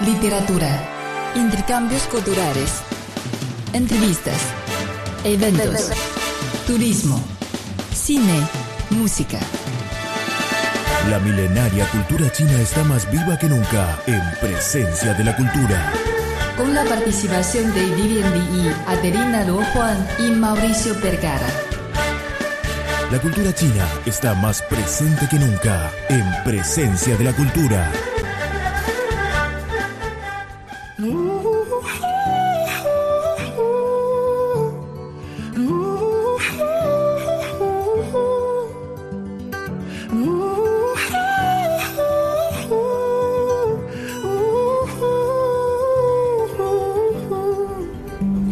literatura, intercambios culturales, entrevistas, eventos, turismo, cine, música. La milenaria cultura china está más viva que nunca en presencia de la cultura. Con la participación de Vivian Li, Adelina Luo Juan y Mauricio Vergara. La cultura china está más presente que nunca en presencia de la cultura.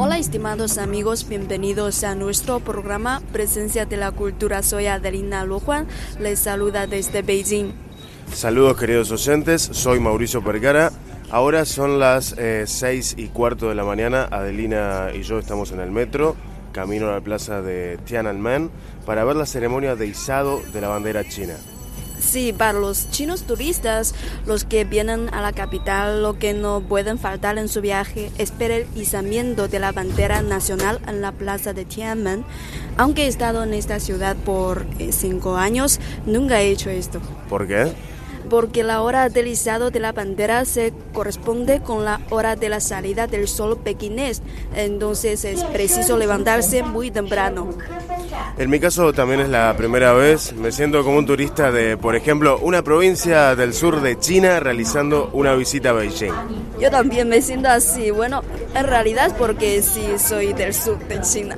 Hola estimados amigos, bienvenidos a nuestro programa Presencia de la Cultura. Soy Adelina Lujuan, les saluda desde Beijing. Saludos queridos oyentes, soy Mauricio Percara. Ahora son las eh, y cuarto de la mañana. Adelina y yo estamos en el metro, camino a la plaza de Tiananmen, para ver la ceremonia de izado de la bandera china. Sí, para los chinos turistas, los que vienen a la capital, lo que no pueden faltar en su viaje es ver el izamiento de la bandera nacional en la plaza de Tiananmen. Aunque he estado en esta ciudad por eh, cinco años, nunca he hecho esto. ¿Por qué? porque la hora del izado de la bandera se corresponde con la hora de la salida del sol pequinés, entonces es preciso levantarse muy temprano. En mi caso también es la primera vez, me siento como un turista de, por ejemplo, una provincia del sur de China realizando una visita a Beijing. Yo también me siento así, bueno, en realidad es porque sí soy del sur de China.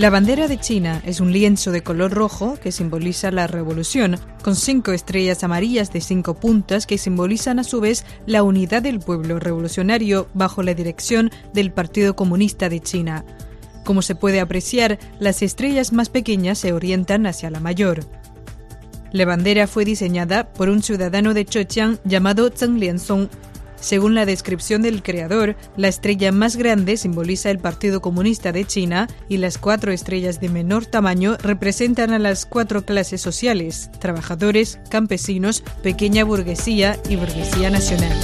La bandera de China es un lienzo de color rojo que simboliza la revolución, con cinco estrellas amarillas de cinco puntas que simbolizan a su vez la unidad del pueblo revolucionario bajo la dirección del Partido Comunista de China. Como se puede apreciar, las estrellas más pequeñas se orientan hacia la mayor. La bandera fue diseñada por un ciudadano de Chochiang llamado Zheng Lianzong. Según la descripción del creador, la estrella más grande simboliza el Partido Comunista de China y las cuatro estrellas de menor tamaño representan a las cuatro clases sociales, trabajadores, campesinos, pequeña burguesía y burguesía nacional.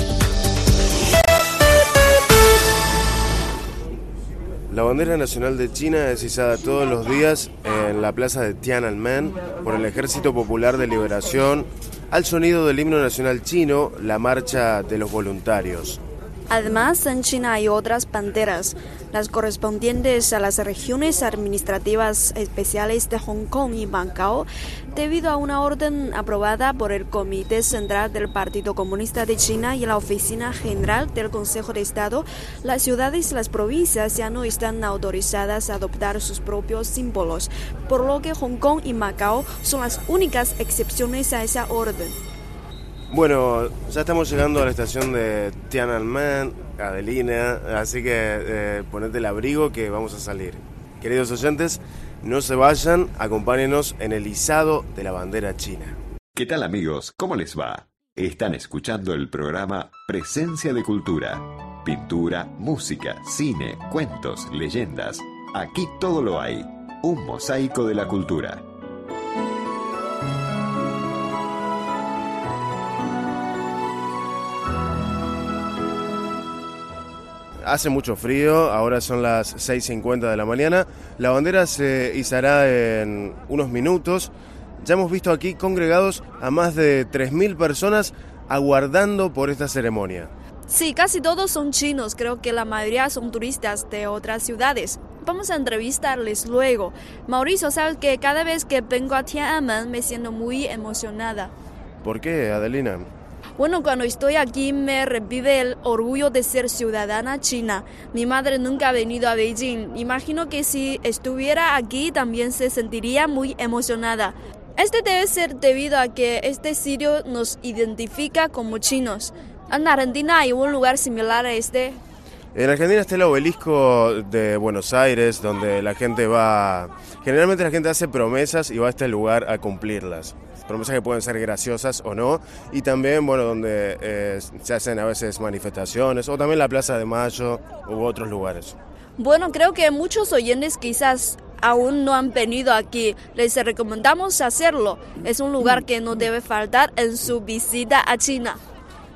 La bandera nacional de China es izada todos los días en la plaza de Tiananmen por el Ejército Popular de Liberación al sonido del himno nacional chino, la marcha de los voluntarios. Además, en China hay otras banderas, las correspondientes a las regiones administrativas especiales de Hong Kong y Macao, debido a una orden aprobada por el Comité Central del Partido Comunista de China y la Oficina General del Consejo de Estado, las ciudades y las provincias ya no están autorizadas a adoptar sus propios símbolos, por lo que Hong Kong y Macao son las únicas excepciones a esa orden. Bueno, ya estamos llegando a la estación de Tiananmen, Adelina, así que eh, ponete el abrigo que vamos a salir. Queridos oyentes, no se vayan, acompáñenos en el izado de la bandera china. ¿Qué tal amigos? ¿Cómo les va? Están escuchando el programa Presencia de Cultura. Pintura, música, cine, cuentos, leyendas. Aquí todo lo hay. Un mosaico de la cultura. Hace mucho frío, ahora son las 6.50 de la mañana. La bandera se izará en unos minutos. Ya hemos visto aquí congregados a más de 3.000 personas aguardando por esta ceremonia. Sí, casi todos son chinos, creo que la mayoría son turistas de otras ciudades. Vamos a entrevistarles luego. Mauricio, sabes que cada vez que vengo a Tiananmen me siento muy emocionada. ¿Por qué, Adelina? Bueno, cuando estoy aquí me revive el orgullo de ser ciudadana china. Mi madre nunca ha venido a Beijing. Imagino que si estuviera aquí también se sentiría muy emocionada. Este debe ser debido a que este sitio nos identifica como chinos. En Argentina hay un lugar similar a este. En Argentina está el obelisco de Buenos Aires, donde la gente va... Generalmente la gente hace promesas y va a este lugar a cumplirlas. Promesas que pueden ser graciosas o no. Y también, bueno, donde eh, se hacen a veces manifestaciones, o también la Plaza de Mayo u otros lugares. Bueno, creo que muchos oyentes quizás aún no han venido aquí. Les recomendamos hacerlo. Es un lugar que no debe faltar en su visita a China.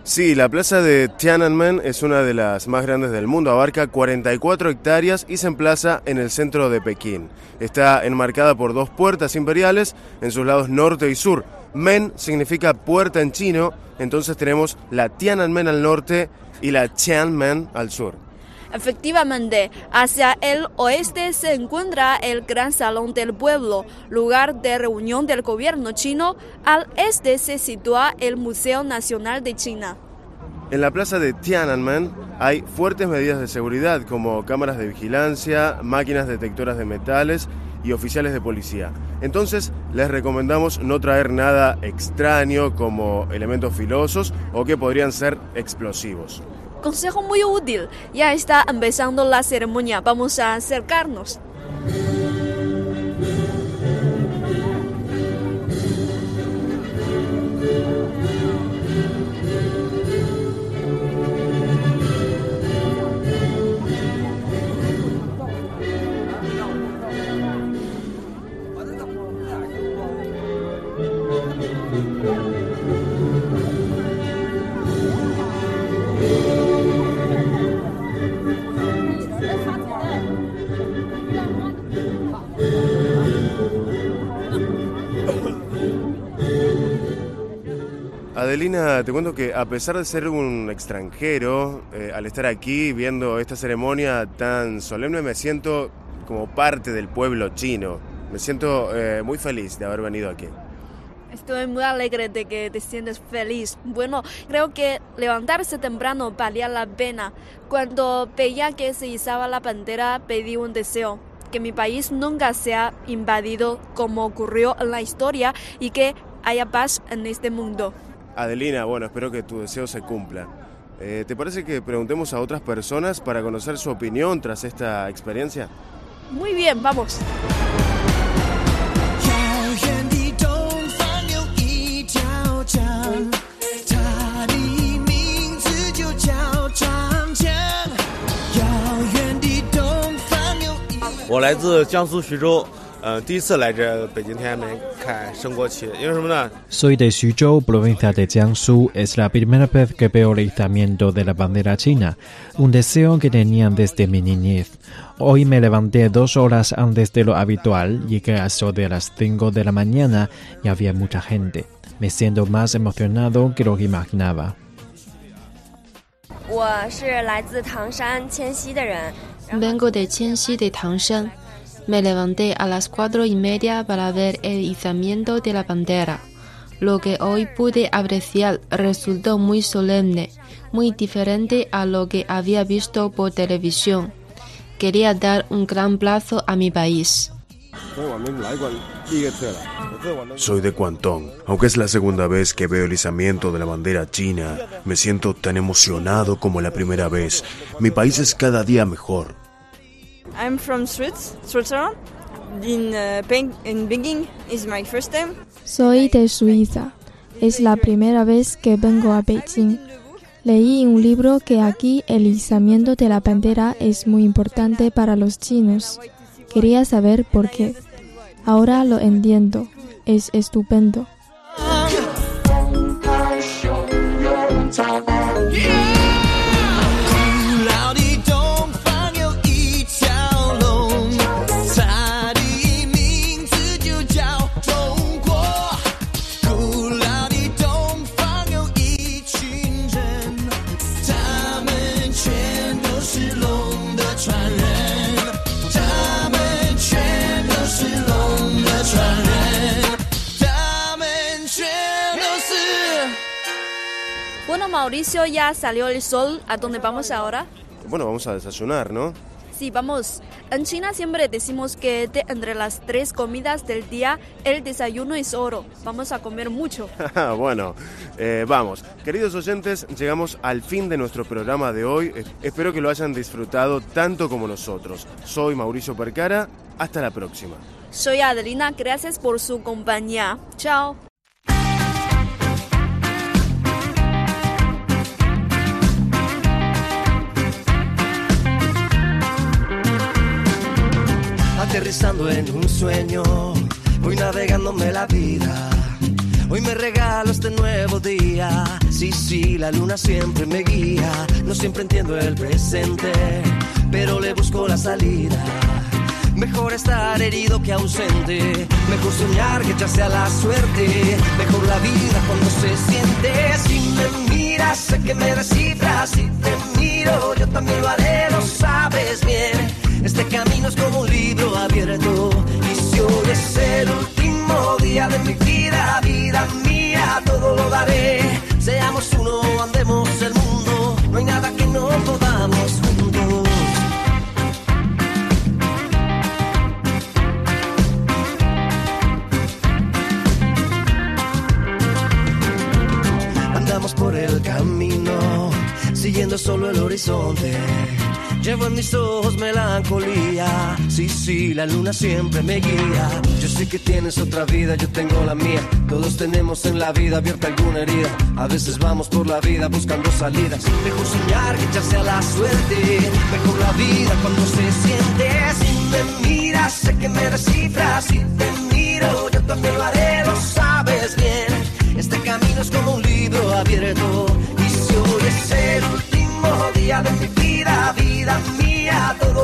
Sí, la plaza de Tiananmen es una de las más grandes del mundo, abarca 44 hectáreas y se emplaza en el centro de Pekín. Está enmarcada por dos puertas imperiales en sus lados norte y sur. Men significa puerta en chino, entonces tenemos la Tiananmen al norte y la Tianmen al sur. Efectivamente, hacia el oeste se encuentra el Gran Salón del Pueblo, lugar de reunión del gobierno chino. Al este se sitúa el Museo Nacional de China. En la plaza de Tiananmen hay fuertes medidas de seguridad como cámaras de vigilancia, máquinas detectoras de metales y oficiales de policía. Entonces les recomendamos no traer nada extraño como elementos filosos o que podrían ser explosivos. Consejo muy útil. Ya está empezando la ceremonia. Vamos a acercarnos. Adelina, te cuento que a pesar de ser un extranjero, eh, al estar aquí viendo esta ceremonia tan solemne, me siento como parte del pueblo chino. Me siento eh, muy feliz de haber venido aquí. Estoy muy alegre de que te sientes feliz. Bueno, creo que levantarse temprano valía la pena. Cuando veía que se izaba la bandera, pedí un deseo. Que mi país nunca sea invadido como ocurrió en la historia y que haya paz en este mundo. Adelina, bueno, espero que tu deseo se cumpla. Eh, ¿Te parece que preguntemos a otras personas para conocer su opinión tras esta experiencia? Muy bien, vamos. 遥 soy de Xuzhou, provincia de Jiangsu. Es la primera vez que veo el izamiento de la bandera china, un deseo que tenía desde mi niñez. Hoy me levanté dos horas antes de lo habitual, llegué a eso las 5 de la mañana y había mucha gente. Me siento más emocionado que lo que imaginaba. Vengo de Qianxi de Tangshan. Me levanté a las cuatro y media para ver el izamiento de la bandera. Lo que hoy pude apreciar resultó muy solemne, muy diferente a lo que había visto por televisión. Quería dar un gran plazo a mi país. Soy de Guangdong. Aunque es la segunda vez que veo el izamiento de la bandera china, me siento tan emocionado como la primera vez. Mi país es cada día mejor. I'm from Swiss, Switzerland. In Pen- in Beijing is my first time. Soy de Suiza. Es la primera vez que vengo a Beijing. Leí un libro que aquí el izamiento de la bandera es muy importante para los chinos. Quería saber por qué. Ahora lo entiendo. Es estupendo. Bueno, Mauricio, ya salió el sol. ¿A dónde vamos ahora? Bueno, vamos a desayunar, ¿no? Sí, vamos. En China siempre decimos que de entre las tres comidas del día, el desayuno es oro. Vamos a comer mucho. bueno, eh, vamos. Queridos oyentes, llegamos al fin de nuestro programa de hoy. Espero que lo hayan disfrutado tanto como nosotros. Soy Mauricio Percara. Hasta la próxima. Soy Adelina, gracias por su compañía. Chao. Aterrizando en un sueño, voy navegándome la vida. Hoy me regalo este nuevo día. Sí, sí, la luna siempre me guía. No siempre entiendo el presente, pero le busco la salida. Mejor estar herido que ausente. Mejor soñar que echarse a la suerte. Mejor la vida cuando se siente. Si me miras, sé que me descifras. Si te miro, yo también lo haré, lo sabes bien. Este camino es como un abierto. Y si hoy el último día de mi vida, vida mía, todo lo daré. Seamos uno, andemos el mundo. No hay nada que no podamos juntos. Andamos por el camino, siguiendo solo el horizonte. Llevo en mis ojos melancolía. Sí, sí, la luna siempre me guía. Yo sé que tienes otra vida, yo tengo la mía. Todos tenemos en la vida abierta alguna herida. A veces vamos por la vida buscando salidas. Mejor soñar que echarse a la suerte. Mejor la vida cuando se siente. Si me miras, sé que me descifras. Si te miro, yo también lo haré, lo sabes bien. Este camino es como un libro abierto. Día de mi vida, vida mía, todo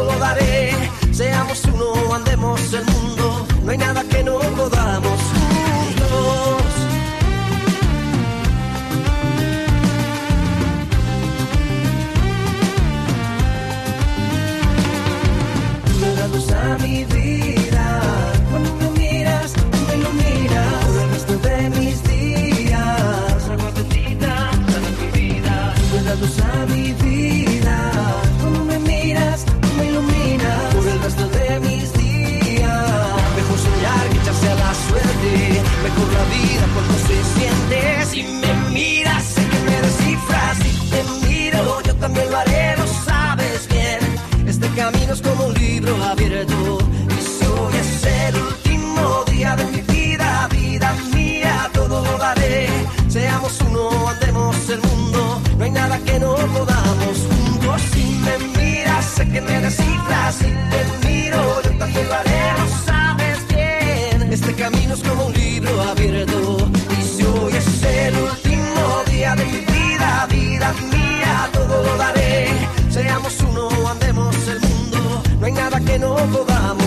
no podamos